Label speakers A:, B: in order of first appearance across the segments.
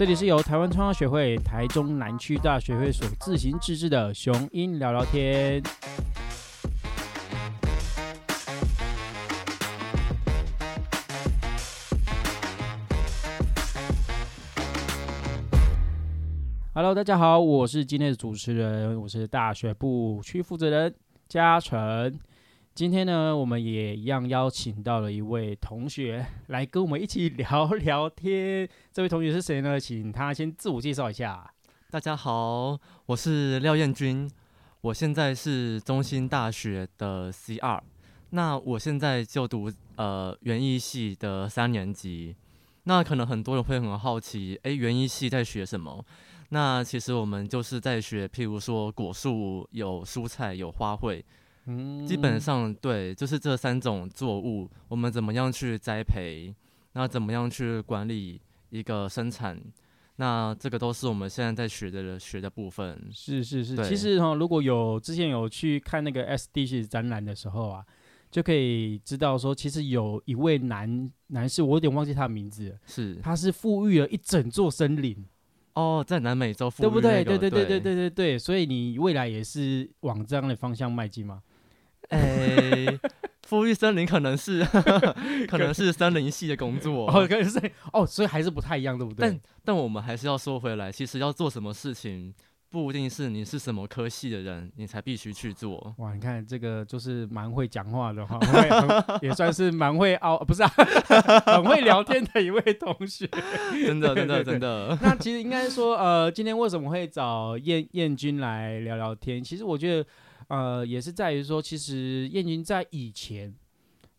A: 这里是由台湾创造学会台中南区大学会所自行自制的雄鹰聊聊天。Hello，大家好，我是今天的主持人，我是大学部区负责人嘉诚。今天呢，我们也一样邀请到了一位同学来跟我们一起聊聊天。这位同学是谁呢？请他先自我介绍一下。
B: 大家好，我是廖彦君，我现在是中兴大学的 C 二，那我现在就读呃园艺系的三年级。那可能很多人会很好奇，诶，园艺系在学什么？那其实我们就是在学，譬如说果树有蔬菜有花卉。基本上对，就是这三种作物，我们怎么样去栽培，那怎么样去管理一个生产，那这个都是我们现在在学的学的部分。
A: 是是是，其实哈，如果有之前有去看那个 SDG 展览的时候啊，就可以知道说，其实有一位男男士，我有点忘记他的名字，
B: 是。
A: 他是富裕了一整座森林。
B: 哦，在南美洲，
A: 对不对？
B: 对。
A: 对对对对对对，所以你未来也是往这样的方向迈进吗？
B: 哎，富裕森林可能是 可能是森林系的工作
A: 哦，可能是哦，所以还是不太一样，对不对？
B: 但但我们还是要说回来，其实要做什么事情，不一定是你是什么科系的人，你才必须去做。
A: 哇，你看这个就是蛮会讲话的哈，也算是蛮会凹，不是啊，很会聊天的一位同学，
B: 真的真的真的。
A: 那其实应该说，呃，今天为什么会找燕燕君来聊聊天？其实我觉得。呃，也是在于说，其实燕君在以前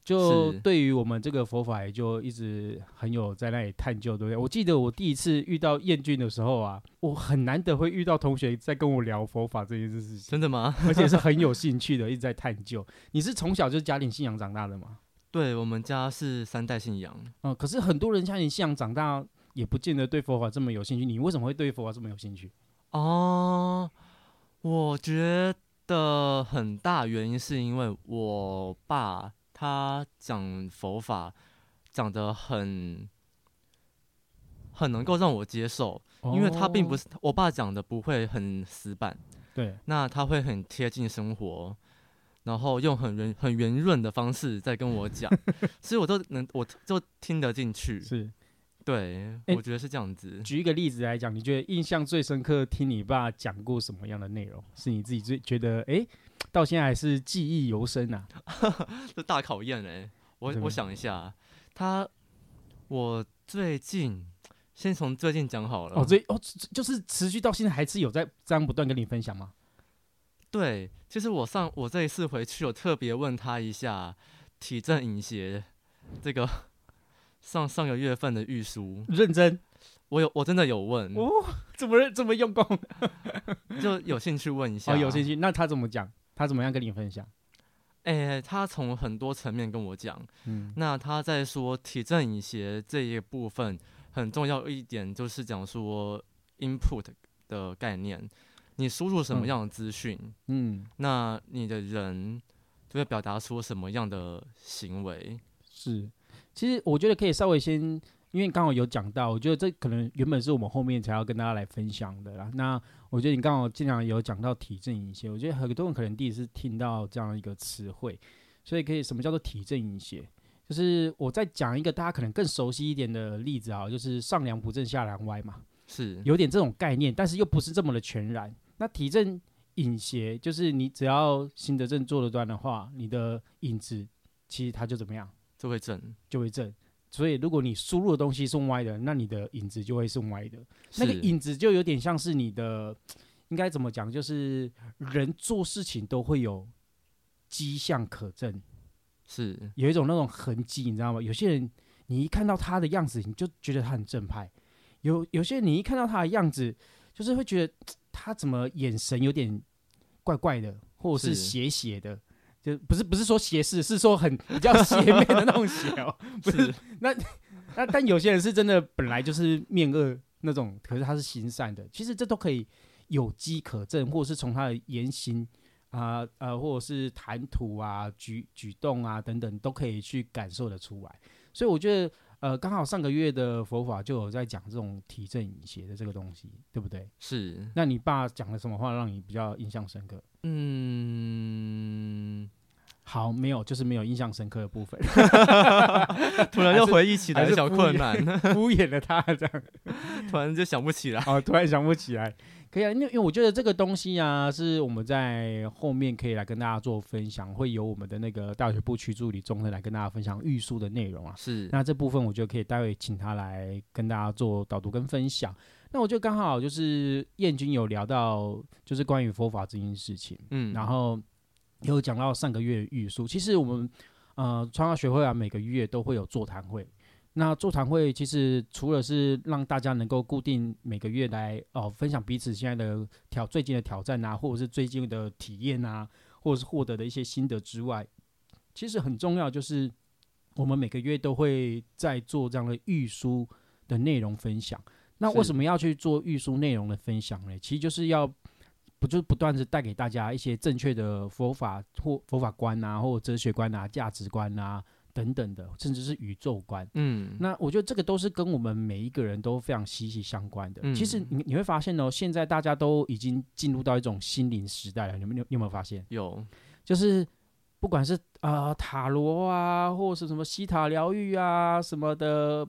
A: 就对于我们这个佛法也就一直很有在那里探究，对不对？我记得我第一次遇到燕君的时候啊，我很难得会遇到同学在跟我聊佛法这件事情，
B: 真的吗？
A: 而且是很有 兴趣的，一直在探究。你是从小就是家庭信仰长大的吗？
B: 对我们家是三代信仰。
A: 嗯，可是很多人家庭信仰长大也不见得对佛法这么有兴趣。你为什么会对佛法这么有兴趣？
B: 哦，我觉。的很大原因是因为我爸他讲佛法讲的很很能够让我接受，因为他并不是我爸讲的不会很死板，
A: 对，
B: 那他会很贴近生活，然后用很圆很圆润的方式在跟我讲，所以我都能我就听得进去，
A: 是。
B: 对，我觉得是这样子。
A: 举一个例子来讲，你觉得印象最深刻，听你爸讲过什么样的内容？是你自己最觉得，哎，到现在还是记忆犹深啊？
B: 这大考验哎！我我想一下，他，我最近先从最近讲好了。
A: 哦，最哦，就是持续到现在还是有在这样不断跟你分享吗？
B: 对，其实我上我这一次回去，有特别问他一下体证饮邪这个。上上个月份的预书，
A: 认真，
B: 我有我真的有问
A: 哦，怎么认这么用功？
B: 就有兴趣问一下，
A: 有兴趣。那他怎么讲？他怎么样跟你分享？
B: 哎，他从很多层面跟我讲。嗯，那他在说体证饮邪这一部分很重要一点，就是讲说 input 的概念，你输入什么样的资讯，嗯，那你的人就会表达出什么样的行为，
A: 是。其实我觉得可以稍微先，因为刚好有讲到，我觉得这可能原本是我们后面才要跟大家来分享的啦。那我觉得你刚好经常有讲到体证一些，我觉得很多人可能第一次听到这样一个词汇，所以可以什么叫做体证一些？就是我再讲一个大家可能更熟悉一点的例子啊，就是上梁不正下梁歪嘛，
B: 是
A: 有点这种概念，但是又不是这么的全然。那体证隐邪，就是你只要心得正坐得端的话，你的影子其实它就怎么样？
B: 就会正，
A: 就会正。所以，如果你输入的东西是歪的，那你的影子就会是歪的。那个影子就有点像是你的，应该怎么讲？就是人做事情都会有迹象可证，
B: 是
A: 有一种那种痕迹，你知道吗？有些人你一看到他的样子，你就觉得他很正派；有有些人你一看到他的样子，就是会觉得他怎么眼神有点怪怪的，或者是斜斜的。就不是不是说斜视，是说很比较斜面的那种斜哦。不是，那那但有些人是真的本来就是面恶那种，可是他是心善的。其实这都可以有机可证，或者是从他的言行啊呃，或者是谈吐啊、举举动啊等等，都可以去感受得出来。所以我觉得呃，刚好上个月的佛法就有在讲这种体正引邪的这个东西，对不对？
B: 是，
A: 那你爸讲了什么话让你比较印象深刻？
B: 嗯，
A: 好，没有，就是没有印象深刻的部分，
B: 突然又回忆起来小困难，
A: 敷衍了他这样。
B: 突然就想不起来。
A: 哦，突然想不起来，可以啊，因为因为我觉得这个东西啊，是我们在后面可以来跟大家做分享，会由我们的那个大学部区助理钟生来跟大家分享预书的内容啊。
B: 是，
A: 那这部分我觉得可以待会请他来跟大家做导读跟分享。那我觉得刚好就是燕君有聊到，就是关于佛法这件事情，
B: 嗯，
A: 然后有讲到上个月的预书。其实我们呃传道学会啊，每个月都会有座谈会。那座谈会其实除了是让大家能够固定每个月来哦分享彼此现在的挑最近的挑战啊，或者是最近的体验啊，或者是获得的一些心得之外，其实很重要就是我们每个月都会在做这样的预书的内容分享。那为什么要去做预书内容的分享呢？其实就是要不就是不断的带给大家一些正确的佛法或佛法观啊，或者哲学观啊、价值观啊等等的，甚至是宇宙观。
B: 嗯，
A: 那我觉得这个都是跟我们每一个人都非常息息相关的。
B: 嗯
A: 其实你你会发现哦，现在大家都已经进入到一种心灵时代了。你们有你有没有发现？
B: 有，
A: 就是不管是啊、呃塔罗啊，或者是什么西塔疗愈啊什么的，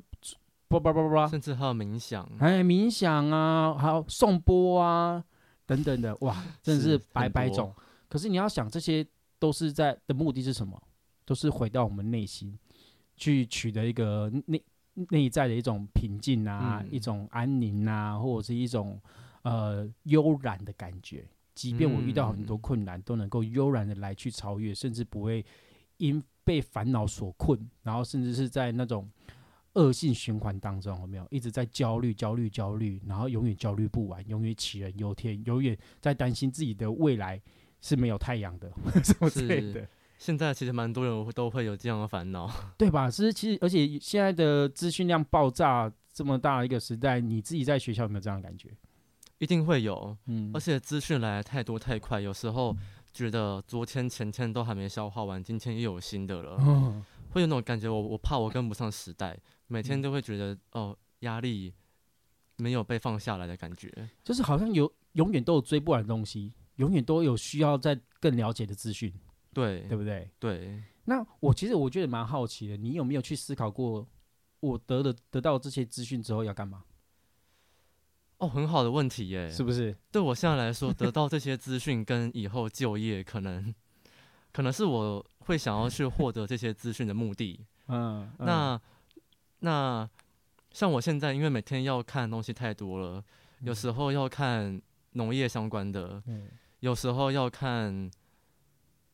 A: 不不不不不，
B: 甚至还有冥想，
A: 哎，冥想啊，还有颂钵啊等等的，哇，真的是百百种。可是你要想，这些都是在的目的是什么？都是回到我们内心，去取得一个内内在的一种平静啊，
B: 嗯
A: 一种安宁啊，或者是一种呃悠然的感觉。即便我遇到很多
B: 嗯
A: 困难，都能够悠然的来去超越，甚至不会因被烦恼所困，然后甚至是在那种恶性循环当中，有没有一直在焦虑、焦虑、焦虑，然后永远焦虑不完，永远杞人忧天，永远在担心自己的未来是没有太阳的，什么之类
B: 是
A: 的，
B: 现在其实蛮多人都会有这样的烦恼。
A: 对吧？其实其实，而且现在的资讯量爆炸这么大一个时代，你自己在学校有没有这样的感觉？
B: 一定会有，
A: 嗯
B: 而且资讯来得太多太快，有时候觉得昨天前天都还没消化完，今天又有新的了，
A: 嗯
B: 会有那种感觉我，我怕我跟不上时代，每天
A: 嗯
B: 都会觉得哦压力没有被放下来的感觉。
A: 就是好像有永远都有追不完的东西，永远都有需要再更了解的资讯，
B: 对
A: 对不对？
B: 对，
A: 那我其实我觉得蛮好奇的，你有没有去思考过，我得了得到这些资讯之后要干嘛？
B: 哦，很好的问题耶。
A: 是不是？
B: 对我现在来说，得到这些资讯跟以后就业，可能可能是我会想要去获得这些资讯的目的。
A: 嗯，嗯
B: 那那像我现在，因为每天要看的东西太多了，有时候要看农业相关的，
A: 嗯，
B: 有时候要看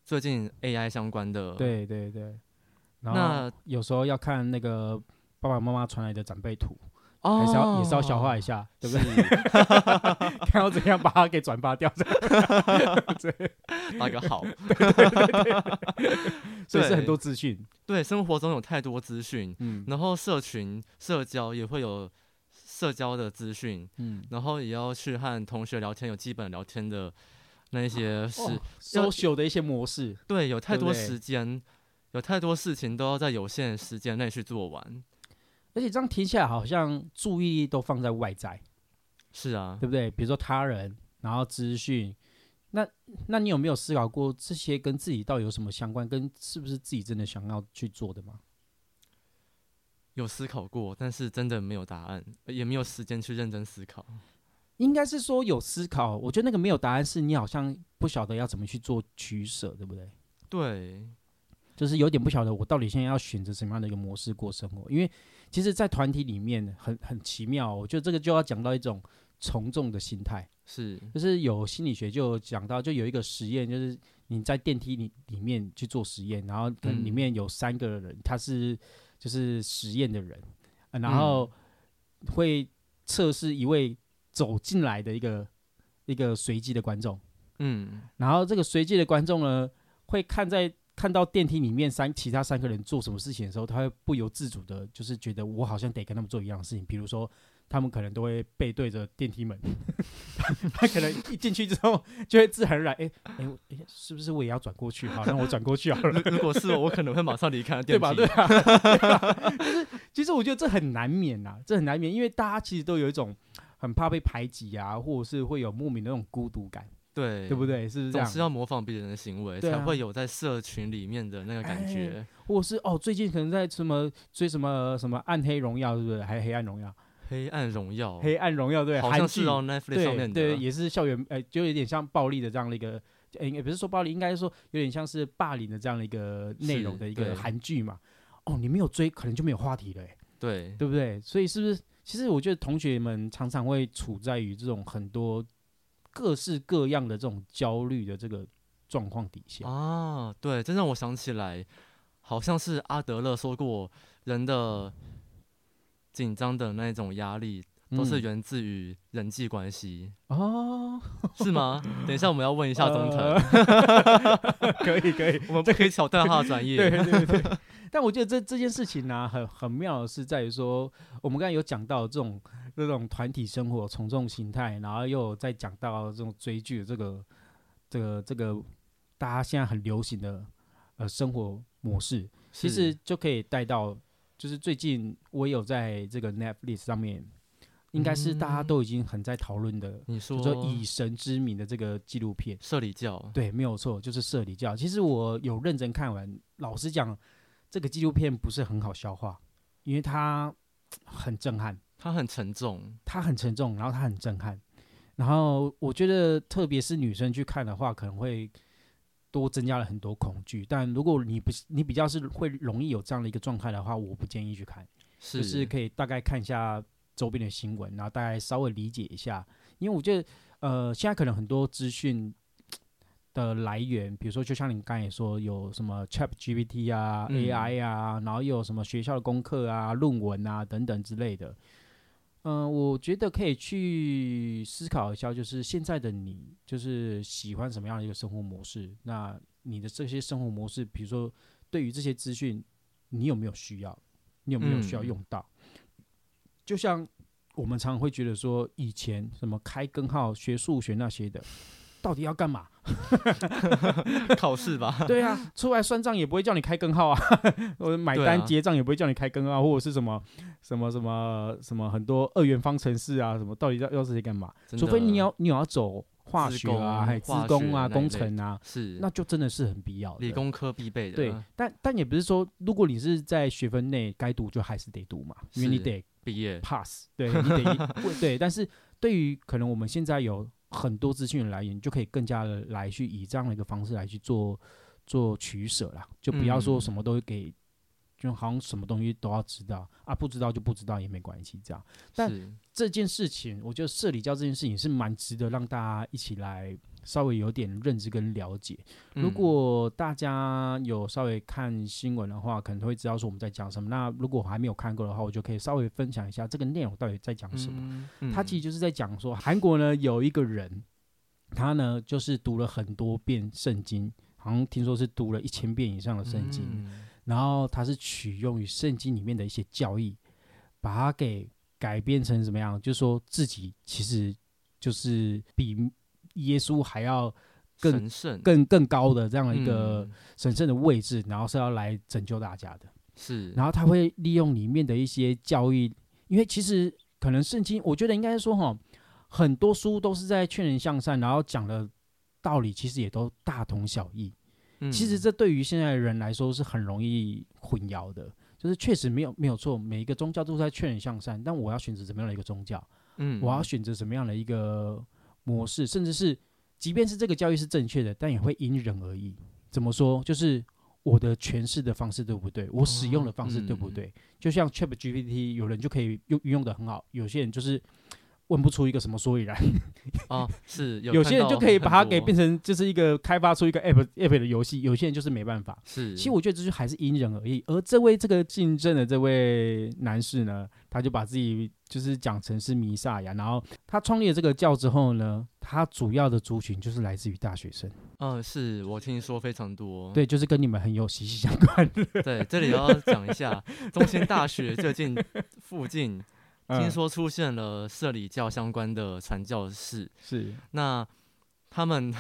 B: 最近 AI 相关的。，
A: 对对对。然后
B: 那
A: 有时候要看那个爸爸妈妈传来的长辈图，
B: 哦
A: 还是要也是要消化一下，对不对？
B: 对？
A: 看要怎样把它给转发掉，
B: 打个好。
A: 所以是很多资讯。
B: 对，生活中有太多资讯，
A: 嗯
B: 然后社群社交也会有社交的资讯，
A: 嗯，
B: 然后也要去和同学聊天，有基本聊天的那一些是。
A: social 的一些模式，
B: 对，有太多时间，有太多事情都要在有限的时间内去做完。
A: 而且这样听起来好像注意力都放在外在，
B: 是啊
A: 对，不对？比如说他人，然后资讯。那那你有没有思考过这些跟自己到底有什么相关？跟是不是自己真的想要去做的吗？
B: 有思考过，但是真的没有答案，也没有时间去认真思考。
A: 应该是说有思考，我觉得那个没有答案，是你好像不晓得要怎么去做取舍，对不对？
B: 对，
A: 就是有点不晓得我到底现在要选择什么样的一个模式过生活，因为其实，在团体里面很很奇妙，我觉得这个就要讲到一种从众的心态，
B: 是，
A: 就是有心理学就讲到，就有一个实验，就是你在电梯里里面去做实验，然后可能里
B: 嗯
A: 面有三个人，他是就是实验的人，呃然后会测试一位走进来的一个一个随机的观众。
B: 嗯，
A: 然后这个随机的观众呢，会看在看到电梯里面三其他三个人做什么事情的时候，他会不由自主的，就是觉得我好像得跟他们做一样的事情。比如说，他们可能都会背对着电梯门，他可能一进去之后就会自然而然，哎、哎、是不是我也要转过去？好，让我转过去好了。
B: 如如果是我，我可能会马上离开
A: 对
B: 电梯。
A: 吧？对啊，对 啊就是其实我觉得这很难免呐、这很难免，因为大家其实都有一种很怕被排挤啊，或者是会有莫名的那种孤独感，
B: 对
A: 对不？对？是不是这样？
B: 总是要模仿别人的行为，
A: 对啊
B: 才会有在社群里面的那个感觉。
A: 或是哦，最近可能在什么追什么什么暗黑荣耀，是不是？还有黑暗荣耀？
B: 黑暗荣耀，
A: 黑暗荣耀对，韩剧
B: 好像是哦，Netflix 上面的。
A: 对对，也是校园，呃，就有点像暴力的这样的一个，呃，也不是说暴力，应该说有点像是霸凌的这样的一个内容
B: 是
A: 的一个
B: 对
A: 韩剧嘛。哦，你没有追，可能就没有话题了、欸，
B: 对
A: 对不对？所以是不是？其实我觉得同学们常常会处在于这种很多各式各样的这种焦虑的这个状况底下。
B: 啊，对，这让我想起来，好像是阿德勒说过，人的紧张的那种压力都是
A: 嗯
B: 源自于人际关系，
A: 哦，
B: 是吗？等一下我们要问一下中 腾，
A: 呃可 以可以，
B: 我们不可以挑战他的专业。
A: 对对对。但我觉得这这件事情呢、很很妙的是在于说，我们刚才有讲到这种这种团体生活从众心态，然后又再讲到这种追剧的这个这个这个大家现在很流行的呃生活模式，其实就可以带到，就是最近我有在这个 Netflix 上面，应该是大家
B: 嗯
A: 都已经很在讨论的，
B: 你说
A: 以神之名的这个纪录片。
B: 社里教，
A: 对，没有错，就是社里教。其实我有认真看完，老实讲，这个纪录片不是很好消化，因为它 很震撼，
B: 它很沉重，
A: 它很沉重，然后它很震撼。然后我觉得，特别是女生去看的话，可能会多增加了很多恐惧。但如果你不是你比较是会容易有这样的一个状态的话，我不建议去看。
B: 是
A: 就是可以大概看一下周边的新闻，然后大概稍微理解一下，因为我觉得呃，现在可能很多资讯的来源，比如说就像你刚才也说，有什么 Chat GPT 啊、
B: 嗯
A: AI 啊，然后又有什么学校的功课啊、论文啊等等之类的。嗯、我觉得可以去思考一下，就是现在的你，就是喜欢什么样的一个生活模式？那你的这些生活模式，比如说对于这些资讯，你有没有需要？你有没有需要
B: 嗯
A: 用到？就像我们常常会觉得说，以前什么开根号、学数学那些的，到底要干嘛？
B: 考试吧？
A: 对啊，出来算账也不会叫你开根号啊，我买单结账也不会叫你开根号，或者是什么什么什么什么很多二元方程式啊，什么到底要要这些干嘛？除非你要你有要走化学啊，还有资
B: 化
A: 工啊、工程啊，
B: 是
A: 那就真的是很必要的。
B: 理工科必备的，
A: 对，但但也不是说，如果你是在学分内该读就还是得读嘛，因为你得
B: 毕业
A: pass，对你得一 对。但是对于可能我们现在有很多资讯的来源，你就可以更加的来去以这样的一个方式来去做做取舍啦，就不要说
B: 嗯
A: 什么都给，就好像什么东西都要知道啊，不知道就不知道也没关系这样。但
B: 是。
A: 这件事情，我觉得社里教这件事情是蛮值得让大家一起来稍微有点认知跟了解。如
B: 嗯
A: 果大家有稍微看新闻的话，可能会知道说我们在讲什么。那如果我还没有看过的话，我就可以稍微分享一下这个内容到底在讲什么。
B: 嗯
A: 他其实就是在讲说，韩国呢有一个人，他呢就是读了很多遍圣经，好像听说是读了一千遍以上的圣经。
B: 嗯
A: 然后他是取用于圣经里面的一些教义，把它给改编成什么样？就是说自己其实就是比耶稣还要更
B: 神圣。
A: 更更高的这样的一个
B: 嗯。
A: 神圣的位置，然后是要来拯救大家的。
B: 是，
A: 然后他会利用里面的一些教义，因为其实可能圣经，我觉得应该说哈，很多书都是在劝人向善，然后讲的道理其实也都大同小异。其实
B: 嗯
A: 这对于现在的人来说是很容易混淆的，就是确实没有没有错，每一个宗教都是在劝人向善，但我要选择怎么样的一个宗教，
B: 嗯。
A: 我要选择什么样的一个模式，甚至是即便是这个教育是正确的，但也会因人而异。怎么说？就是我的诠释的方式对不对？我使用的方式对不
B: 嗯
A: 对？就像 Chat GPT，有人就可以用运用的很好，有些人就是问不出一个什么所以然。
B: 哦是有
A: 有些人就可以把它给变成就是一个开发出一个 app app 的游戏，有些人就是没办法。
B: 是，
A: 其实我觉得这就还是因人而异。而这位这个竞争的这位男士呢，他就把自己就是讲成是弥撒呀，然后他创立了这个教之后呢，他主要的族群就是来自于大学生，
B: 嗯是我听说非常多，
A: 对，就是跟你们很有息息相关的。
B: 对，这里要讲一下，中兴大学最近附近听
A: 嗯
B: 说出现了社里教相关的传教士，
A: 是。
B: 那他们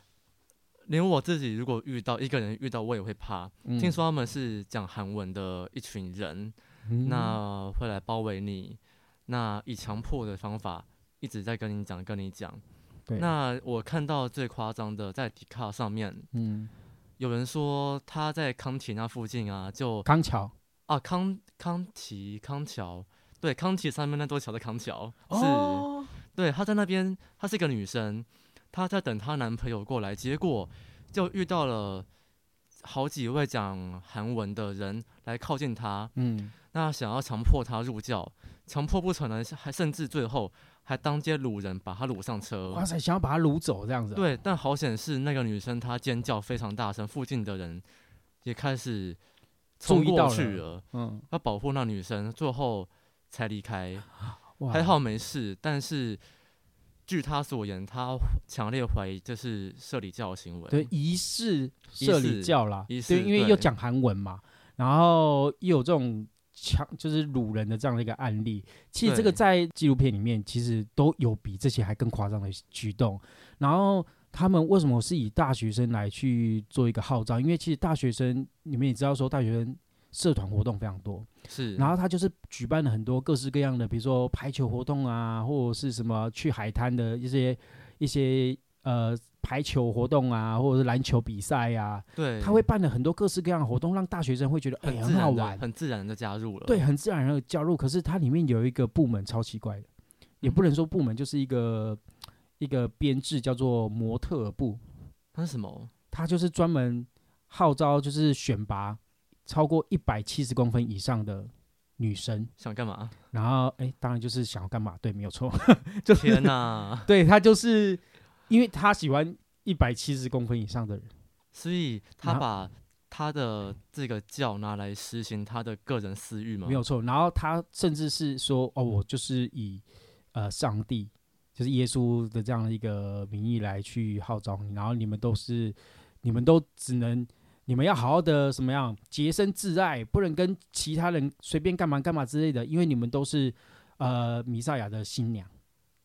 B: 连我自己如果遇到一个人遇到，我也会怕。
A: 嗯。
B: 听说他们是讲韩文的一群人，
A: 嗯。
B: 那会来包围你，那以强迫的方法一直在跟你讲，跟你讲。那我看到最夸张的，在迪卡上面
A: 嗯。
B: 有人说他在康体那附近啊，就
A: 康桥。
B: 啊康康体康桥，对康体上面那座桥的康桥是。
A: 哦
B: 对，她在那边，她是一个女生，她在等她男朋友过来，结果就遇到了好几位讲韩文的人来靠近她，
A: 嗯
B: 那想要强迫她入教，强迫不成呢，还甚至最后还当街掳人把她掳上车
A: 哇。塞，想要把她掳走这样子啊，
B: 对，但好险是那个女生她尖叫非常大声，附近的人也开始冲过去了，
A: 嗯，
B: 要保护那女生，最后才离开。还好没事，但是据他所言，他强烈怀疑这是社里教的行为。
A: 对，疑似社里教啦，
B: 疑
A: 对，因为又讲韩文嘛，然后又有这种强就是辱人的这样的一个案例。其实这个在纪录片里面其实都有比这些还更夸张的举动。然后他们为什么是以大学生来去做一个号召？因为其实大学生你们也知道说，大学生社团活动非常多，
B: 是，
A: 然后他就是举办了很多各式各样的，比如说排球活动啊，或者是什么去海滩的一些一些呃排球活动啊，或者是篮球比赛呀、
B: 对，
A: 他会办了很多各式各样的活动，让大学生会觉得哎、
B: 很
A: 很好玩，
B: 很自然的加入了。
A: 对，，很自然的加入。可是它里面有一个部门超奇怪的，也不能说部门，就是一个一个编制叫做模特儿部，
B: 那是什么？
A: 它就是专门号召就是选拔超过一百七十公分以上的女生。
B: 想干嘛？
A: 然后，哎，当然就是想要干嘛？对，没有错，就是
B: 天哪！
A: 对他就是因为他喜欢一百七十公分以上的人，
B: 所以他把他的这个教拿来实行他的个人私欲吗？
A: 没有错。然后他甚至是说，哦，我就是以呃上帝，就是耶稣的这样的一个名义来去号召你，然后你们都是，你们都只能。你们要好好的什么样洁身自爱，不能跟其他人随便干嘛干嘛之类的，因为你们都是呃弥赛亚的新娘。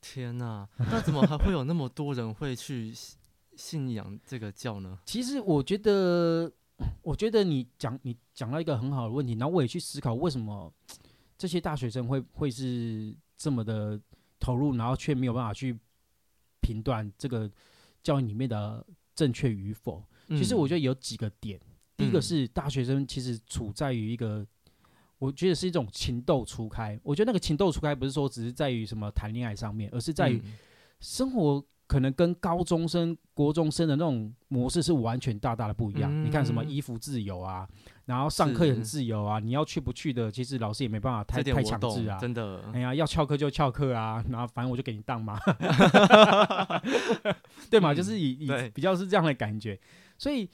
B: 天哪！那怎么还会有那么多人会去信信仰这个教呢？
A: 其实我觉得，我觉得你讲你讲到一个很好的问题，然后我也去思考为什么这些大学生会会是这么的投入，然后却没有办法去评断这个教育里面的正确与否。其实我觉
B: 得
A: 得有几个点，第一个
B: 嗯
A: 是大学生其实处在于一个。我觉得是一种情窦初开，我觉得那个情窦初开不是说只是在于什么谈恋爱上面，而是在于
B: 嗯
A: 生活可能跟高中生、国中生的那种模式是完全大大的不一样。你看什么
B: 嗯
A: 衣服自由啊，然后上课也很自由啊，你要去不去的，其实老师也没办法太太强制啊。
B: 真的
A: 哎。呀，要翘课就翘课啊，然后反正我就给你当嘛 对嘛？
B: 嗯
A: 就是以以比较是这样的感觉，所以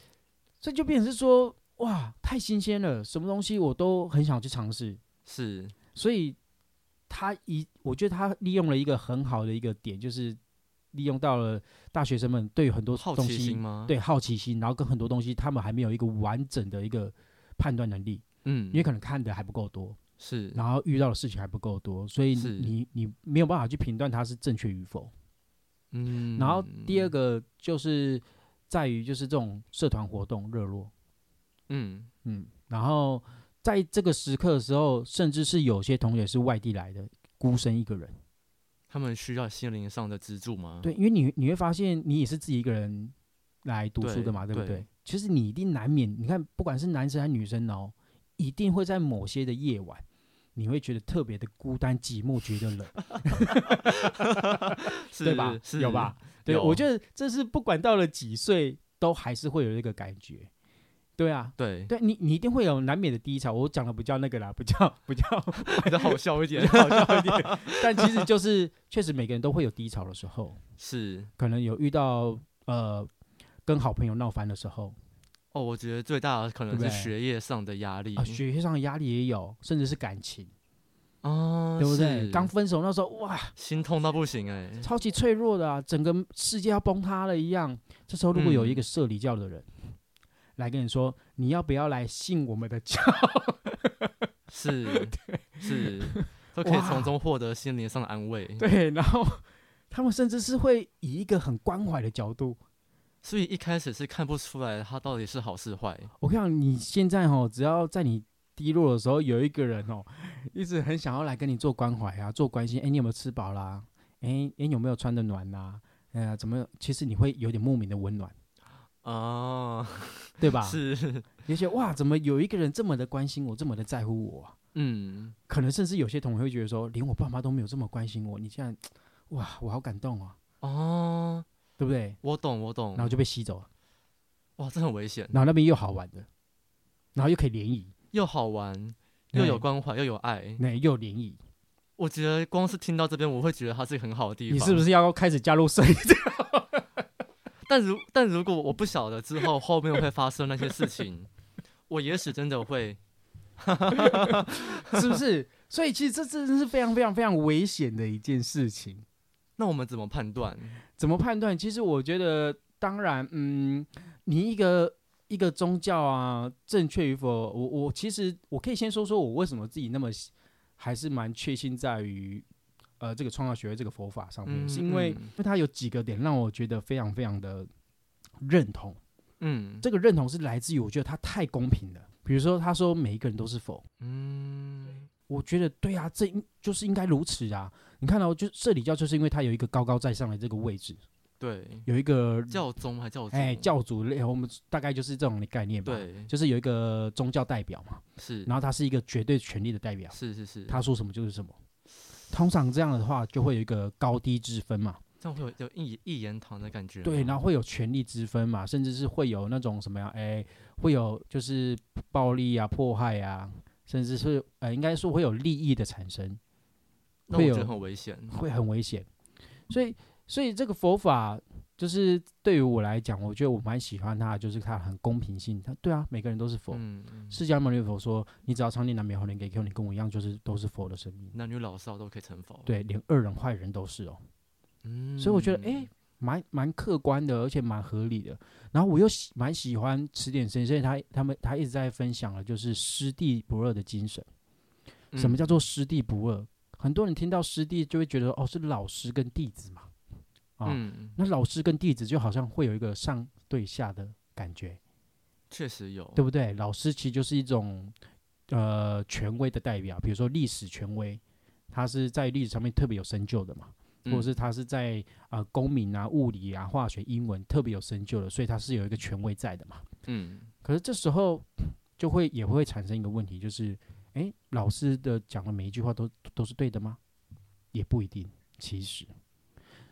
A: 所以就变成是说，哇，太新鲜了，什么东西我都很想去尝试。
B: 是，
A: 所以他一，我觉得他利用了一个很好的一个点，就是利用到了大学生们对很多
B: 好
A: 东西
B: 奇心吗？，
A: 对好奇心，然后跟很多东西他们还没有一个完整的一个判断能力，
B: 嗯
A: 因为可能看的还不够多，
B: 是，
A: 然后遇到的事情还不够多，所以你你没有办法去评断它是正确与否。
B: 嗯，
A: 然后第二个就是在于就是这种社团活动热络，
B: 嗯，
A: 嗯，然后在这个时刻的时候，甚至是有些同学是外地来的，孤身一个人。
B: 他们需要心灵上的支柱吗？
A: 对，因为你你会发现，你也是自己一个人来读书的嘛，对不对
B: 对？
A: 其实你一定难免，你看，不管是男生还是女生哦，一定会在某些的夜晚，你会觉得特别的孤单、寂寞，觉得冷，对吧？
B: 是
A: 有吧？对，我觉得这是不管到了几岁，都还是会有一个感觉。对啊，
B: 对，
A: 对你，你一定会有难免的低潮。我讲的不叫 那个啦，不叫不叫
B: 比较好笑一
A: 比
B: 点
A: 较。好笑一点，但其实就是确实每个人都会有低潮的时候，
B: 是
A: 可能有遇到呃跟好朋友闹翻的时候
B: 哦，我觉得最大的可能是学业上的压力
A: 啊，学业上的压力也有，甚至是感情，
B: 啊，
A: 对不对？刚分手那时候，哇，
B: 心痛到不行哎，
A: 超级脆弱的啊，整个世界要崩塌了一样。这时候如果有一
B: 嗯
A: 个社里教的人、来跟你说，你要不要来信我们的教？
B: 是是，都可以从中获得心灵上的安慰。
A: 对，然后他们甚至是会以一个很关怀的角度。
B: 所以一开始是看不出来他到底是好是坏。
A: 我跟你讲，你现在哦，只要在你低落的时候，有一个人哦，一直很想要来跟你做关怀啊，做关心。哎，你有没有吃饱啦？哎哎，有没有穿的暖呐、哎呀，怎么？其实你会有点莫名的温暖，
B: 哦，
A: 对吧？
B: 是，
A: 有些哇，怎么有一个人这么的关心我，这么的在乎我啊、
B: 嗯，
A: 可能甚至有些同学会觉得说，连我爸妈都没有这么关心我，你现在，哇，我好感动啊，
B: 哦，
A: 对不对？
B: 我懂，我懂
A: 然。后就被吸走了，
B: 哇，这很危险，
A: 然后那边又好玩的，然后又可以联谊，
B: 又好玩，又有关怀，又有爱。
A: 那又联谊，
B: 我觉得光是听到这边，我会觉得它是一个很好的地方。
A: 你是不是要开始加入社交？
B: 但如但如果我不晓得之后后面会发生那些事情，我也许真的会。
A: 是不是？所以其实这真的是非常非常非常危险的一件事情。
B: 那我们怎么判断？
A: 怎么判断？其实我觉得，当然，嗯，你一个一个宗教啊，正确与否，我我其实我可以先说说我为什么自己那么喜还是蛮确信在于呃这个创造学会这个佛法上面，
B: 嗯
A: 是因为
B: 嗯
A: 因为它有几个点让我觉得非常非常的认同。
B: 嗯，
A: 这个认同是来自于我觉得它太公平了。比如说，他说每一个人都是佛，
B: 嗯
A: 我觉得对啊，这应就是应该如此啊。你看到、就社里教就是因为它有一个高高在上的这个位置，
B: 对，
A: 有一个
B: 教宗还教主，
A: 哎教主类，我们大概就是这种的概念吧。，
B: 对，
A: 就是有一个宗教代表嘛，
B: 是，
A: 然后他是一个绝对权力的代表，
B: 是是是，
A: 他说什么就是什么。通常这样的话，就会有一个高低之分嘛，
B: 这样会有有一一言堂的感觉。
A: 对，然后会有权力之分嘛，甚至是会有那种什么呀，哎，会有就是暴力啊、迫害啊，甚至是呃，应该说会有利益的产生，
B: 那我觉得很危险。
A: 会很危险。所以，所以这个佛法就是对于我来讲，我觉得我蛮喜欢它，就是它很公平性。它对啊，每个人都是佛。
B: 嗯，嗯
A: 释迦牟尼佛说：“你只要常念南无妙法莲给 Q，你跟我一样，就是都是佛的生命。
B: 男女老少都可以成佛。，
A: 对，连恶人坏人都是哦。
B: 嗯，
A: 所以我觉得，哎、蛮蛮客观的，而且蛮合理的。然后我又喜蛮喜欢词典先生，他他们他一直在分享了就是师地不二的精神。什么
B: 嗯
A: 叫做师地不二？很多人听到师弟就会觉得，哦，是老师跟弟子嘛。啊、
B: 嗯，
A: 那老师跟弟子就好像会有一个上对下的感觉，
B: 确实有，
A: 对不对？老师其实就是一种呃权威的代表，比如说历史权威，他是在历史上面特别有深究的嘛，或者
B: 嗯
A: 是他是在呃公民啊、物理啊、化学、英文特别有深究的，所以他是有一个权威在的嘛。
B: 嗯
A: 可是这时候就会也会产生一个问题，就是诶，老师的讲的每一句话都都是对的吗？也不一定，其实。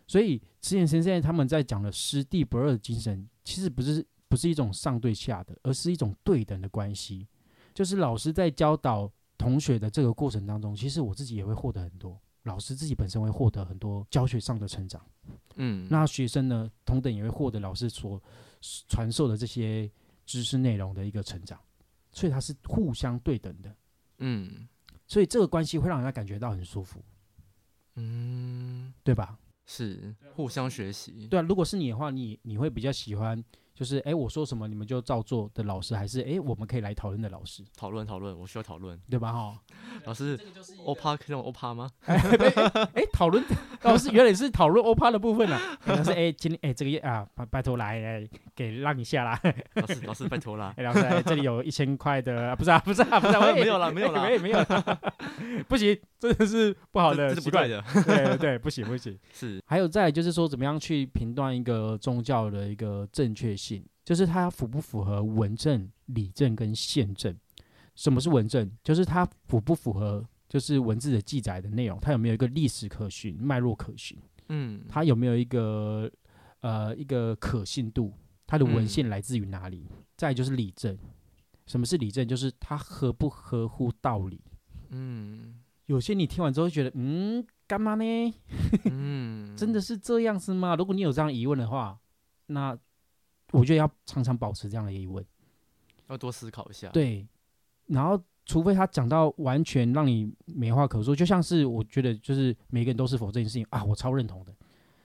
A: 所以之前先生他们在讲的师弟不二的精神，其实不是不是一种上对下的，而是一种对等的关系。就是老师在教导同学的这个过程当中，其实我自己也会获得很多，老师自己本身会获得很多教学上的成长。
B: 嗯，
A: 那学生呢，同等也会获得老师所传授的这些知识内容的一个成长，所以它是互相对等的，
B: 嗯
A: 所以这个关系会让人家感觉到很舒服，
B: 嗯，
A: 对吧？
B: 是互相学习。
A: 对啊，如果是你的话，你你会比较喜欢就是哎我说什么你们就照做的老师，还是哎我们可以来讨论的老师，
B: 讨论讨论，我需要讨论。
A: 对吧？哈，
B: 老师，，OPA，可以用欧趴吗？
A: 哎讨论老师原来是讨论欧趴的部分啊，可能是哎今天哎这个月啊拜拜托来来给让一下啦。
B: 老师，老师拜托啦。
A: 哎，老师，哎这里有一千块的，啊不是啊，不是啊，不是啊，喂
B: 没有啦没有啦
A: 哎 没有没有了，不行，真的是不好的
B: 这这是
A: 习惯
B: 不对，的。
A: 对对对，不行不行。
B: 是，
A: 还有再就是说，怎么样去评断一个宗教的一个正确性，就是它符不符合文政、理政跟宪政。什么是文政？就是它符不符合就是文字的记载的内容，它有没有一个历史可循、脉络可循，
B: 嗯，
A: 它有没有一个呃一个可信度，它的文
B: 嗯
A: 献来自于哪里？再就是理证，什么是理证？就是它合不合乎道理。
B: 嗯
A: 有些你听完之后会觉得，嗯，干嘛呢？
B: 嗯，
A: 真的是这样子吗？如果你有这样疑问的话，那我觉得要常常保持这样的疑问。
B: 要多思考一下。，
A: 对，然后除非他讲到完全让你没话可说，就像是我觉得就是每个人都是否这件事情啊，我超认同的。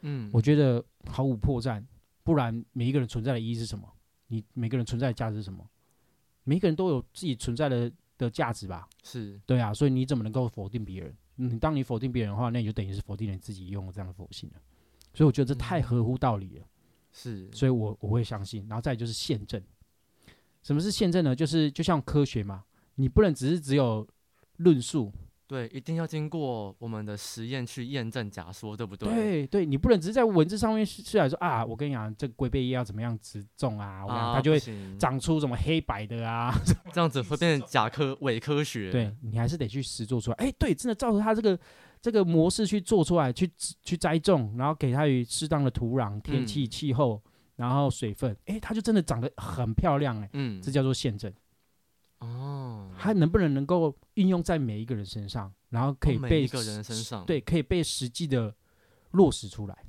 B: 嗯，
A: 我觉得毫无破绽，不然每一个人存在的意义是什么？你每个人存在的价值是什么？每一个人都有自己存在的的价值吧？
B: 是，
A: 对啊，所以你怎么能够否定别人？你当你否定别人的话，那你就等于是否定了你自己拥有这样的否性了。所以我觉得这太合乎道理了。
B: 是，
A: 所以我我会相信。然后再就是宪政，什么是宪政呢？就是就像科学嘛，你不能只是只有论述，
B: 对，一定要经过我们的实验去验证假说，对不对？
A: 对对，你不能只是在文字上面出来说啊，我跟你讲，这龟背叶要怎么样植种啊，我跟你讲
B: 啊，
A: 它就会长出什么黑白的啊，
B: 这样子会变成假科伪科学。
A: 对你还是得去实做出来。哎，对，真的照着它这个这个模式去做出来，去去栽种，然后给它与适当的土壤、天气、
B: 嗯
A: 气候，然后水分，哎，它就真的长得很漂亮，哎，
B: 嗯
A: 这，叫做宪政。
B: 哦，
A: 它能不能能够运用在每一个人身上，然后可以被
B: 一个人身上，，
A: 对，可以被实际的落实出来。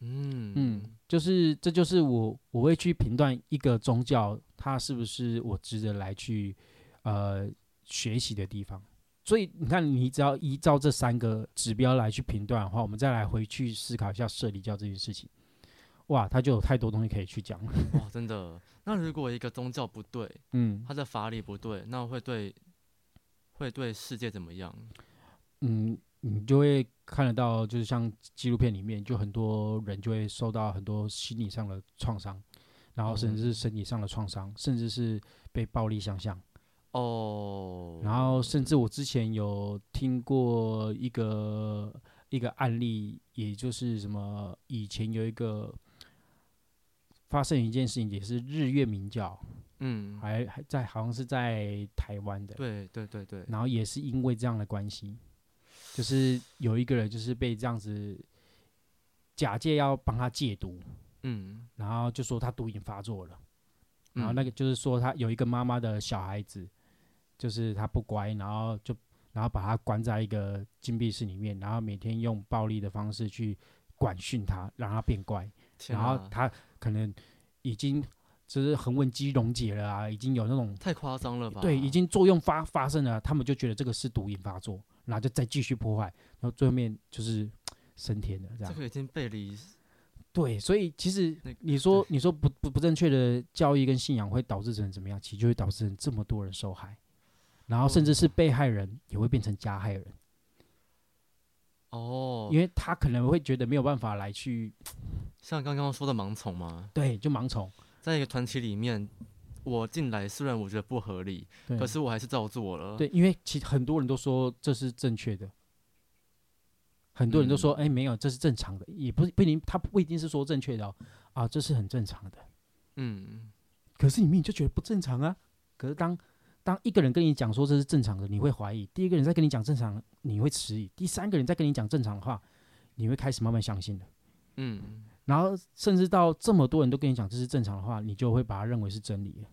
B: 嗯
A: 嗯，就是这就是我我会去评断一个宗教，它是不是我值得来去呃学习的地方。所以你看，你只要依照这三个指标来去评断的话，我们再来回去思考一下社理教这件事情，哇，他就有太多东西可以去讲了。
B: 哇，真的。那如果一个宗教不对，
A: 嗯
B: 他的法理不对，那会对会对世界怎么样？
A: 嗯，你就会看得到，就是像纪录片里面，就很多人就会受到很多心理上的创伤，然后甚至是身体上的创伤，甚至是被暴力相向。
B: 哦，
A: 然后甚至我之前有听过一个一个案例，也就是什么以前有一个发生一件事情，也是日月明教，
B: 嗯，
A: 还还在好像是在台湾的，
B: 对对对对，
A: 然后也是因为这样的关系，就是有一个人就是被这样子假借要帮他戒毒，
B: 嗯，
A: 然后就说他毒瘾发作了。然后
B: 嗯
A: 那个就是说，他有一个妈妈的小孩子，就是他不乖，然后就然后把他关在一个禁闭室里面，然后每天用暴力的方式去管训他，让他变乖。然后他可能已经就是横纹肌溶解了啊，已经有那种
B: 太夸张了吧？
A: 对，已经作用发发生了，他们就觉得这个是毒瘾发作，然后就再继续破坏，然后最后面就是升天了这样。
B: 这个已经背离
A: 对，所以其实你说你说不不不正确的教育跟信仰会导致成怎么样？其实就会导致成这么多人受害，然后甚至是被害人也会变成加害人，
B: 哦，
A: 因为他可能会觉得没有办法来去
B: 像刚刚说的盲从吗，
A: 对就盲从，
B: 在一个团体里面，我进来虽然我觉得不合理，可是我还是照做了。
A: 对，因为其实很多人都说这是正确的，很多人都说哎、没有这是正常的，也不是不一定他不一定是说正确的哦。啊这是很正常的，
B: 嗯，
A: 可是你明明就觉得不正常啊。可是当当一个人跟你讲说这是正常的，你会怀疑；第一个人在跟你讲正常，你会迟疑；第三个人在跟你讲正常的话，你会开始慢慢相信的。
B: 嗯，
A: 然后甚至到这么多人都跟你讲这是正常的话，你就会把它认为是真理了。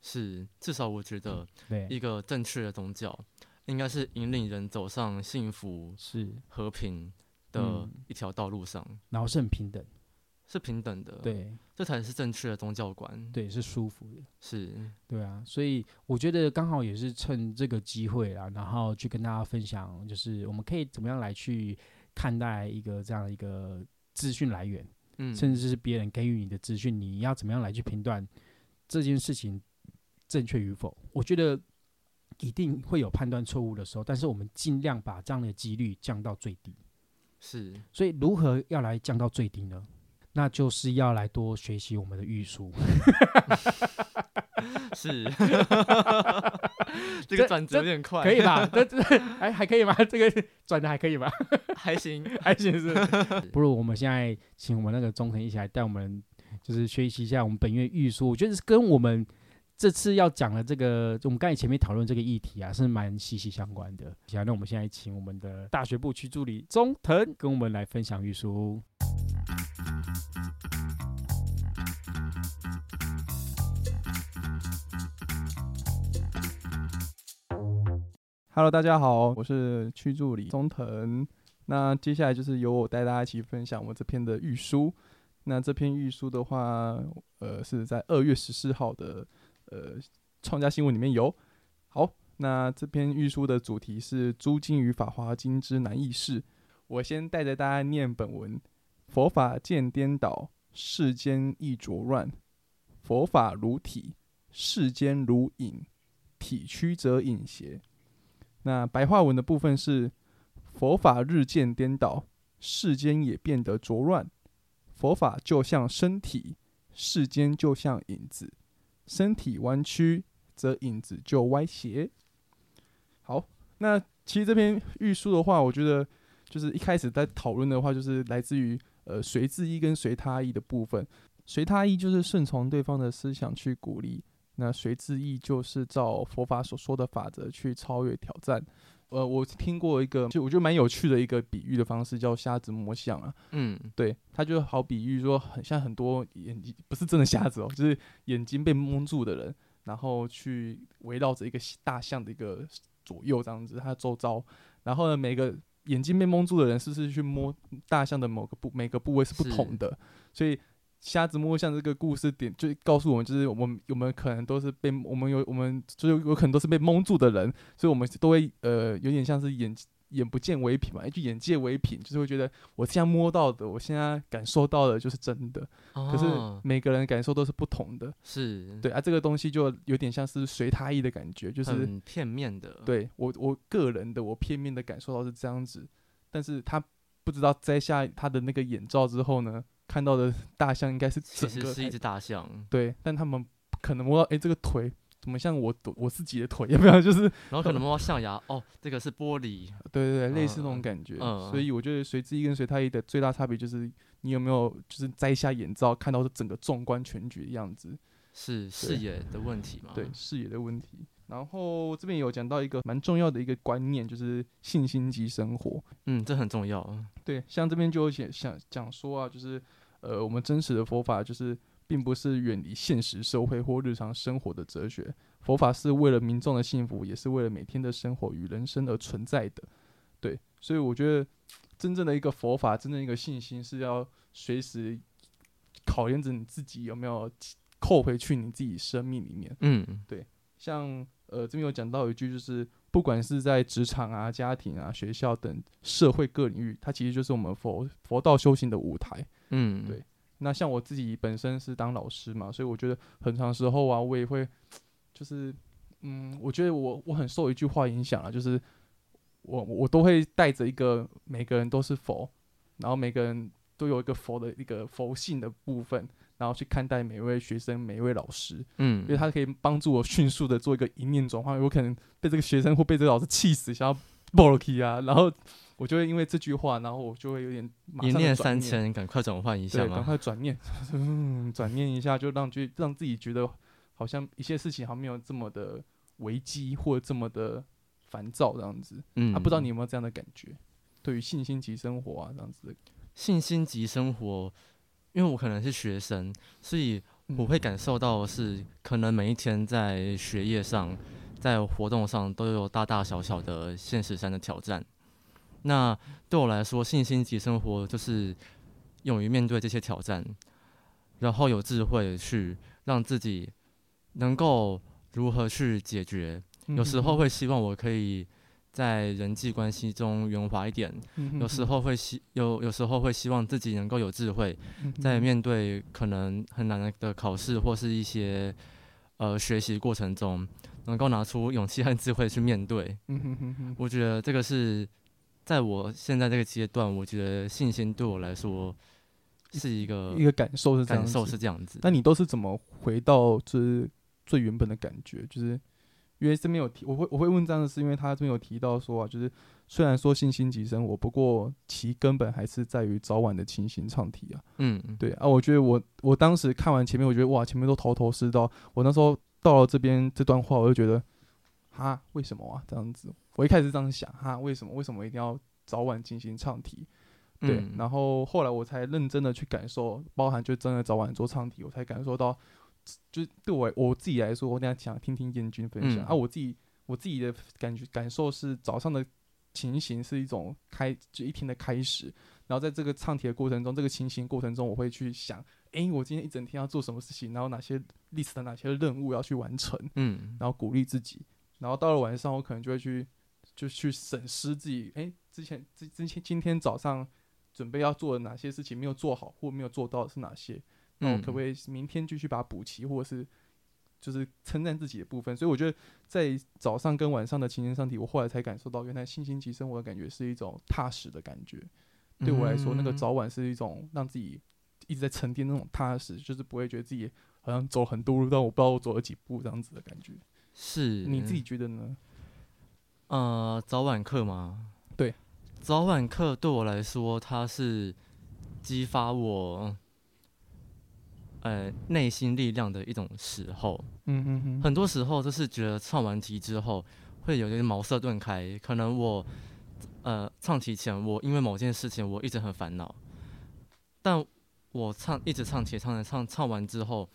B: 是，至少我觉得
A: 对，
B: 一个正确的宗教，应该是引领人走上幸福、
A: 是，
B: 和平的
A: 嗯
B: 一条道路上，
A: 然后是很平等，
B: 是平等的。，
A: 对
B: 这才是正确的宗教观。，
A: 对，是舒服的。
B: 是，
A: 对啊，所以我觉得刚好也是趁这个机会啊，然后去跟大家分享，就是我们可以怎么样来去看待一个这样的一个资讯来源。
B: 嗯，
A: 甚至是别人给予你的资讯，你要怎么样来去评断这件事情正确与否？我觉得一定会有判断错误的时候，但是我们尽量把这样的几率降到最低。
B: 是，
A: 所以如何要来降到最低呢？那就是要来多学习我们的预书。
B: 是，
A: 这
B: 这个转折有点快，
A: 可以吧？这这还还可以吗？这个 转的还可以吧？
B: 还行。
A: 还行是不如我们现在请我们那个中腾一起来带我们，就是学习一下我们本月预书。我觉得是跟我们这次要讲的这个，我们刚才前面讨论这个议题啊，是蛮息息相关的。好，那我们现在请我们的大学部区助理中腾跟我们来分享预书。
C: Hello，大家好，我是区助理中腾。那接下来就是由我带大家一起分享我这篇的预书。那这篇预书的话，呃，是在二月十四号的呃创家新闻里面有。好，那这篇预书的主题是《诸经与法华经之难易事》。我先带着大家念本文：佛法见颠倒，世间易浊乱；佛法如体，世间如影，体曲则影邪。那白话文的部分是：佛法日渐颠倒，世间也变得浊乱。佛法就像身体，世间就像影子，身体弯曲，则影子就歪斜。好，那其实这篇玉书的话，我觉得就是一开始在讨论的话，就是来自于呃随自意跟随他意的部分。随他意就是顺从对方的思想去鼓励，那随之意就是照佛法所说的法则去超越挑战。呃，我听过一个，就我觉得蛮有趣的一个比喻的方式，叫瞎子摸象啊。
B: 嗯，
C: 对，他就好比喻说，很像很多眼睛不是真的瞎子哦，就是眼睛被蒙住的人，然后去围绕着一个大象的一个左右这样子，他周遭，然后呢，每个眼睛被蒙住的人，是不是去摸大象的某个部每个部位是不同的，所以。瞎子摸象这个故事点就告诉我们，就是我们我们可能都是被我们有我们就是有可能都是被蒙住的人，所以我们都会呃有点像是眼眼不见为凭嘛，就眼界为凭，就是会觉得我现在摸到的，我现在感受到的就是真的。可是每个人感受都是不同的，
B: 是
C: 对啊，这个东西就有点像是随他意的感觉，就是
B: 片面的。
C: 对我我个人的我片面的感受到是这样子，但是他不知道摘下他的那个眼罩之后呢？看到的大象应该是
B: 其实是一只大象，
C: 对，但他们可能摸到，哎，这个腿怎么像我我自己的腿？有没有就是，
B: 然后可能摸到象牙，哦，这个是玻璃，
C: 对对对，类似那种感觉。所以我觉得随之一跟随他一的最大差别就是，你有没有就是摘下眼罩，看到整个纵观全局的样子，
B: 是视野的问题吗？
C: 对，视野的问题。然后这边有讲到一个蛮重要的一个观念，就是信心及生活。
B: 嗯，这很重要。
C: 对，像这边就想想讲说啊，就是呃，我们真实的佛法就是并不是远离现实社会或日常生活的哲学，佛法是为了民众的幸福，也是为了每天的生活与人生而存在的。对，所以我觉得真正的一个佛法，真正一个信心是要随时考验着你自己有没有扣回去你自己生命里面。
B: 嗯，
C: 对，像。呃，这边有讲到一句，就是不管是在职场啊、家庭啊、学校等社会各领域，它其实就是我们佛佛道修行的舞台。
B: 嗯，
C: 对。那像我自己本身是当老师嘛，所以我觉得很长时候啊，我也会，就是，嗯，我觉得我我很受一句话影响啊，就是我我都会带着一个每个人都是佛，然后每个人都有一个佛的一个佛性的部分。然后去看待每一位学生、每一位老师，
B: 嗯，
C: 因为他可以帮助我迅速的做一个一念转换。我可能被这个学生或被这个老师气死，想要暴露气啊，然后我就会因为这句话，然后我就会有点
B: 一念三千，赶快转换一下
C: 赶快转念，嗯，转念一下，就让就让自己觉得好像一些事情好像没有这么的危机或者这么的烦躁这样子。
B: 嗯，
C: 啊，不知道你有没有这样的感觉？对于信心及生活啊，这样子，
B: 信心及生活。因为我可能是学生，所以我会感受到是可能每一天在学业上、在活动上都有大大小小的现实上的挑战。那对我来说，信心及生活就是勇于面对这些挑战，然后有智慧去让自己能够如何去解决。有时候会希望我可以。在人际关系中圆滑一点，有时候会希有有时候会希望自己能够有智慧，在面对可能很难的考试或是一些呃学习过程中，能够拿出勇气和智慧去面对。我觉得这个是在我现在这个阶段，我觉得信心对我来说是一个
C: 一个感受是
B: 感受是这样子。
C: 那你都是怎么回到就是最原本的感觉？就是。因为这边有提，我会我会问这样的是，因为他这边有提到说啊，就是虽然说信心即生活，不过其根本还是在于早晚的情形唱题啊。
B: 嗯，
C: 对啊，我觉得我我当时看完前面，我觉得哇，前面都头头是道。我那时候到了这边这段话，我就觉得，哈，为什么啊？这样子，我一开始这样想，哈，为什么？为什么一定要早晚进行唱题？对，然后后来我才认真的去感受，包含就真的早晚做唱题，我才感受到。就对我我自己来说，我等下想听听燕君分享啊。我自己我自己的感觉感受是，早上的情形是一种开就一天的开始。然后在这个唱题的过程中，这个情形过程中，我会去想，哎，我今天一整天要做什么事情，然后哪些历史的哪些任务要去完成，
B: 嗯，
C: 然后鼓励自己。然后到了晚上，我可能就会去就去审视自己，哎，之前之之前今天早上准备要做的哪些事情没有做好或没有做到是哪些。那我可不可以明天继续把它补齐，或者是就是称赞自己的部分。所以我觉得在早上跟晚上的情人上体，我后来才感受到，原来信心及生活的感觉是一种踏实的感觉。对我来说，那个
B: 嗯
C: 早晚是一种让自己一直在沉淀那种踏实，就是不会觉得自己好像走很多路，但我不知道我走了几步这样子的感觉。
B: 是
C: 你自己觉得呢？
B: 呃早晚课吗？
C: 对，
B: 早晚课对我来说，它是激发我呃内心力量的一种时候。
C: 嗯哼哼，
B: 很多时候就是觉得唱完题之后会有点茅塞顿开，可能我呃唱题前我因为某件事情我一直很烦恼，但我唱一直唱题唱着唱唱完之后，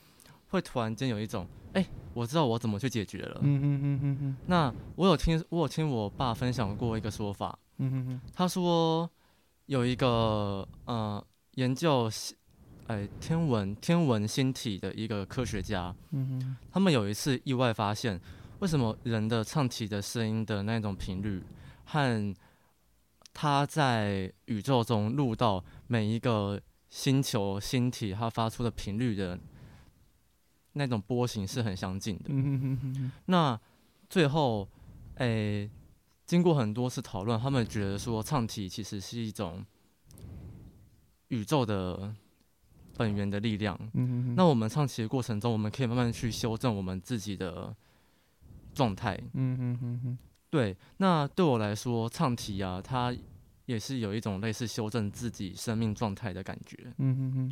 B: 会突然间有一种哎、我知道我怎么去解决了。
C: 嗯哼哼哼哼，
B: 那我有听我有听我爸分享过一个说法，
C: 嗯哼哼，
B: 他说有一个呃研究星哎天文天文星体的一个科学家，他们有一次意外发现，为什么人的唱体的声音的那种频率，和他在宇宙中录到每一个星球星体它发出的频率的那种波形是很相近的。那最后，诶、经过很多次讨论，他们觉得说唱体其实是一种宇宙的本源的力量。
C: 嗯哼哼，
B: 那我们唱题的过程中，我们可以慢慢去修正我们自己的状态。
C: 嗯哼哼哼，
B: 对，那对我来说，唱题啊，它也是有一种类似修正自己生命状态的感觉。
C: 嗯哼哼，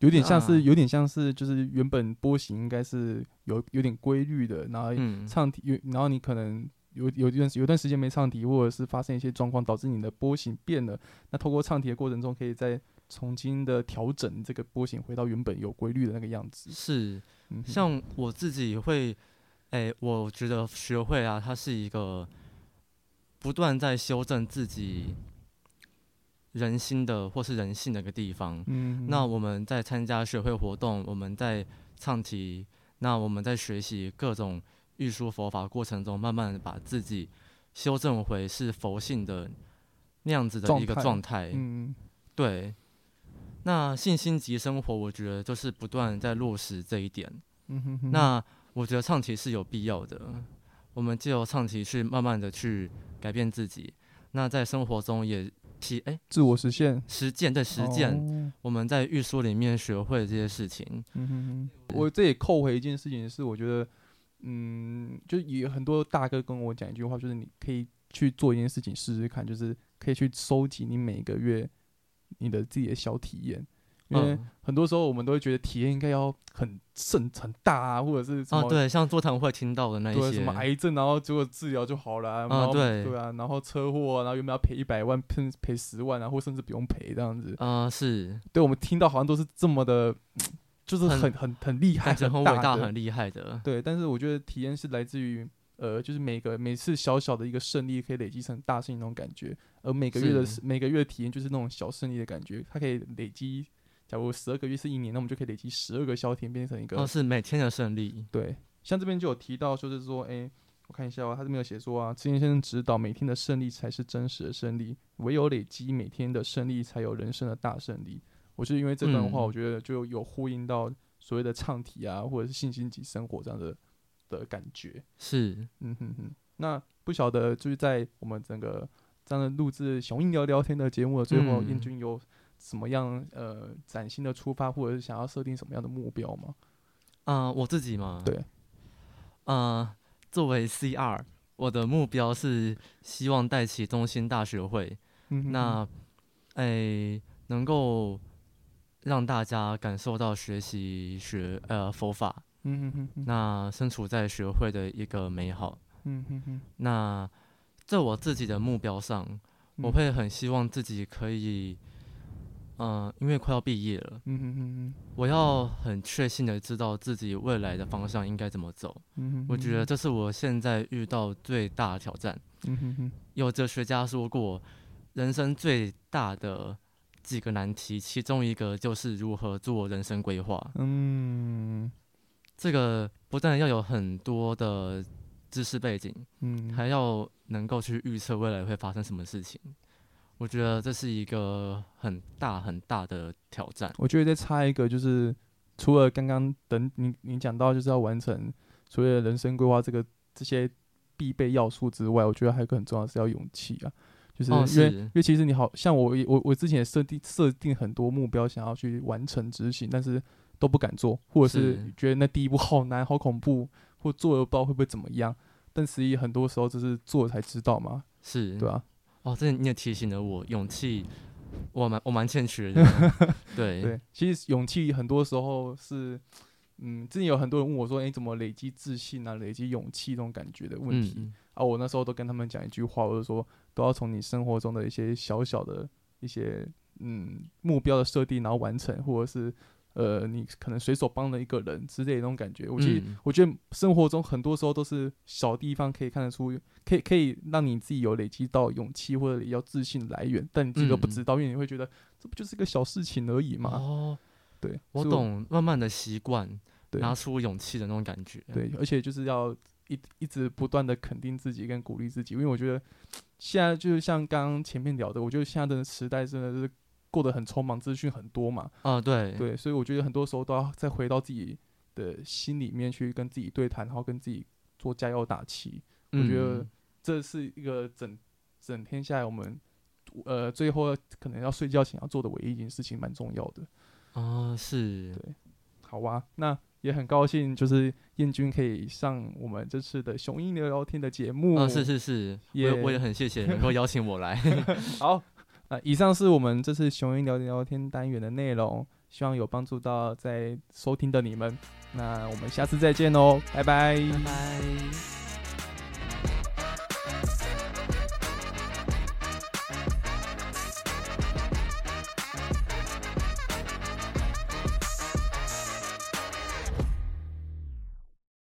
C: 有点像是，有点像是，就是原本波形应该是有有点规律的，然后
B: 嗯，
C: 唱题，有然后你可能有有一段有段时间没唱题，或者是发生一些状况，导致你的波形变了。那透过唱题的过程中，可以再重新的调整这个波形，回到原本有规律的那个样子。
B: 是。
C: 嗯，
B: 像我自己会，哎、我觉得学会啊，它是一个不断在修正自己人心的或是人性的一个地方。
C: 嗯，
B: 那我们在参加学会活动，我们在唱题，那我们在学习各种艺术佛法过程中，慢慢的把自己修正回是佛性的那样子的一个
C: 状态
B: 状态。
C: 嗯
B: 对，那信心及生活，我觉得就是不断在落实这一点。
C: 嗯哼哼，
B: 那我觉得唱题是有必要的，我们借由唱题去慢慢的去改变自己。那在生活中也提哎、
C: 自我实现，
B: 实践对实践，
C: 哦
B: 我们在预书里面学会这些事情。
C: 嗯哼哼，我这也扣回一件事情是，我觉得，嗯，就也很多大哥跟我讲一句话，就是你可以去做一件事情试试看，就是可以去收集你每个月你的自己的小体验，因为
B: 嗯，
C: 很多时候我们都会觉得体验应该要很盛很大啊，或者是什么、
B: 啊，对，像座谈会听到的那一些，
C: 对什么癌症，然后结果治疗就好了啊，然后
B: 对。
C: 对啊，然后车祸啊，然后原本要赔一百万，赔赔十万啊，或甚至不用赔这样子，
B: 呃，是。
C: 对我们听到好像都是这么的，就是
B: 很
C: 很很很厉害，
B: 很
C: 大、
B: 很厉害的。
C: 对，但是我觉得体验是来自于，呃，就是每个每次小小的一个胜利可以累积成大胜利那种感觉，而每个月的每个月的体验就是那种小胜利的感觉，它可以累积。假如十二个月是一年，那我们就可以累积十二个消天，变成一个、
B: 哦，是每天的胜利。
C: 对。像这边就有提到，就是说，哎、我看一下哦，他这边有写说啊，之前先生指导，每天的胜利才是真实的胜利，唯有累积每天的胜利，才有人生的大胜利。我是因为这段话，
B: 嗯
C: 我觉得就有呼应到所谓的唱题啊，或者是信心及生活这样的的感觉。
B: 是，
C: 嗯哼哼，那不晓得就是在我们整个这样的录制雄鹰聊聊天的节目的最后，
B: 嗯。
C: 燕君有什么样呃崭新的出发，或者是想要设定什么样的目标吗？
B: 啊、我自己嘛，
C: 对，
B: 呃，作为 CR，我的目标是希望带起中心大学会，
C: 嗯哼。
B: 那，诶、能够让大家感受到学习学呃佛法，
C: 嗯哼哼哼，
B: 那身处在学会的一个美好。
C: 嗯哼哼，
B: 那在我自己的目标上，我
C: 嗯
B: 会很希望自己可以，嗯、因为快要毕业了，
C: 嗯哼哼哼，
B: 我要很确信的知道自己未来的方向应该怎么走。
C: 嗯哼，
B: 我觉得，这是我现在遇到最大的挑战。
C: 嗯哼哼，
B: 有哲学家说过，人生最大的几个难题，其中一个就是如何做人生规划。
C: 嗯
B: 这个不但要有很多的知识背景，
C: 嗯，
B: 还要能够去预测未来会发生什么事情。我觉得这是一个很大很大的挑战。
C: 我觉得再插一个，就是除了刚刚等你你讲到就是要完成所谓的人生规划这个这些必备要素之外，我觉得还有一个很重要的是要勇气啊。就是因为、因为其实你好像我我我之前也设定设定很多目标想要去完成执行，但是都不敢做，或者是
B: 是
C: 觉得那第一步好难 好恐怖，或做了不知道会不会怎么样。但实际很多时候就是做才知道嘛，
B: 是，
C: 对啊、
B: 哦，这你也提醒了我，勇气，我蛮我蛮欠缺的。对，
C: 对，其实勇气很多时候是，嗯，之前有很多人问我说，诶，怎么累积自信啊，累积勇气这种感觉的问题、
B: 嗯，
C: 啊？我那时候都跟他们讲一句话，我就说，都要从你生活中的一些小小的一些嗯目标的设定，然后完成，或者是呃，你可能随手帮了一个人之类的那种感觉。我其实、
B: 嗯
C: 我觉得生活中很多时候都是小地方可以看得出，可以可以让你自己有累积到勇气或者要自信的来源，但你自己都不
B: 嗯
C: 知道，因为你会觉得这不就是个小事情而已嘛。
B: 哦，
C: 对，
B: 我懂，慢慢的习惯，拿出勇气的那种感觉。
C: 对，而且就是要一一直不断的肯定自己跟鼓励自己，因为我觉得现在就是像刚刚前面聊的，我觉得现在的时代真的是过得很匆忙，资讯很多嘛，
B: 啊，对，
C: 对，所以我觉得很多时候都要再回到自己的心里面去跟自己对谈，然后跟自己做加油打气。我觉得
B: 嗯
C: 这是一个整整天下来我们呃最后可能要睡觉前要做的唯一一件事情，蛮重要的。
B: 哦，是，对
C: 好啊，那也很高兴，就是燕君可以上我们这次的雄鹰聊聊天的节目。
B: 啊，是是是，也我
C: 也
B: 也很谢谢能够邀请我来。
C: 好，啊以上是我们这次雄鹰聊聊天单元的内容，希望有帮助到在收听的你们。那我们下次再见喽，拜拜
B: 拜拜。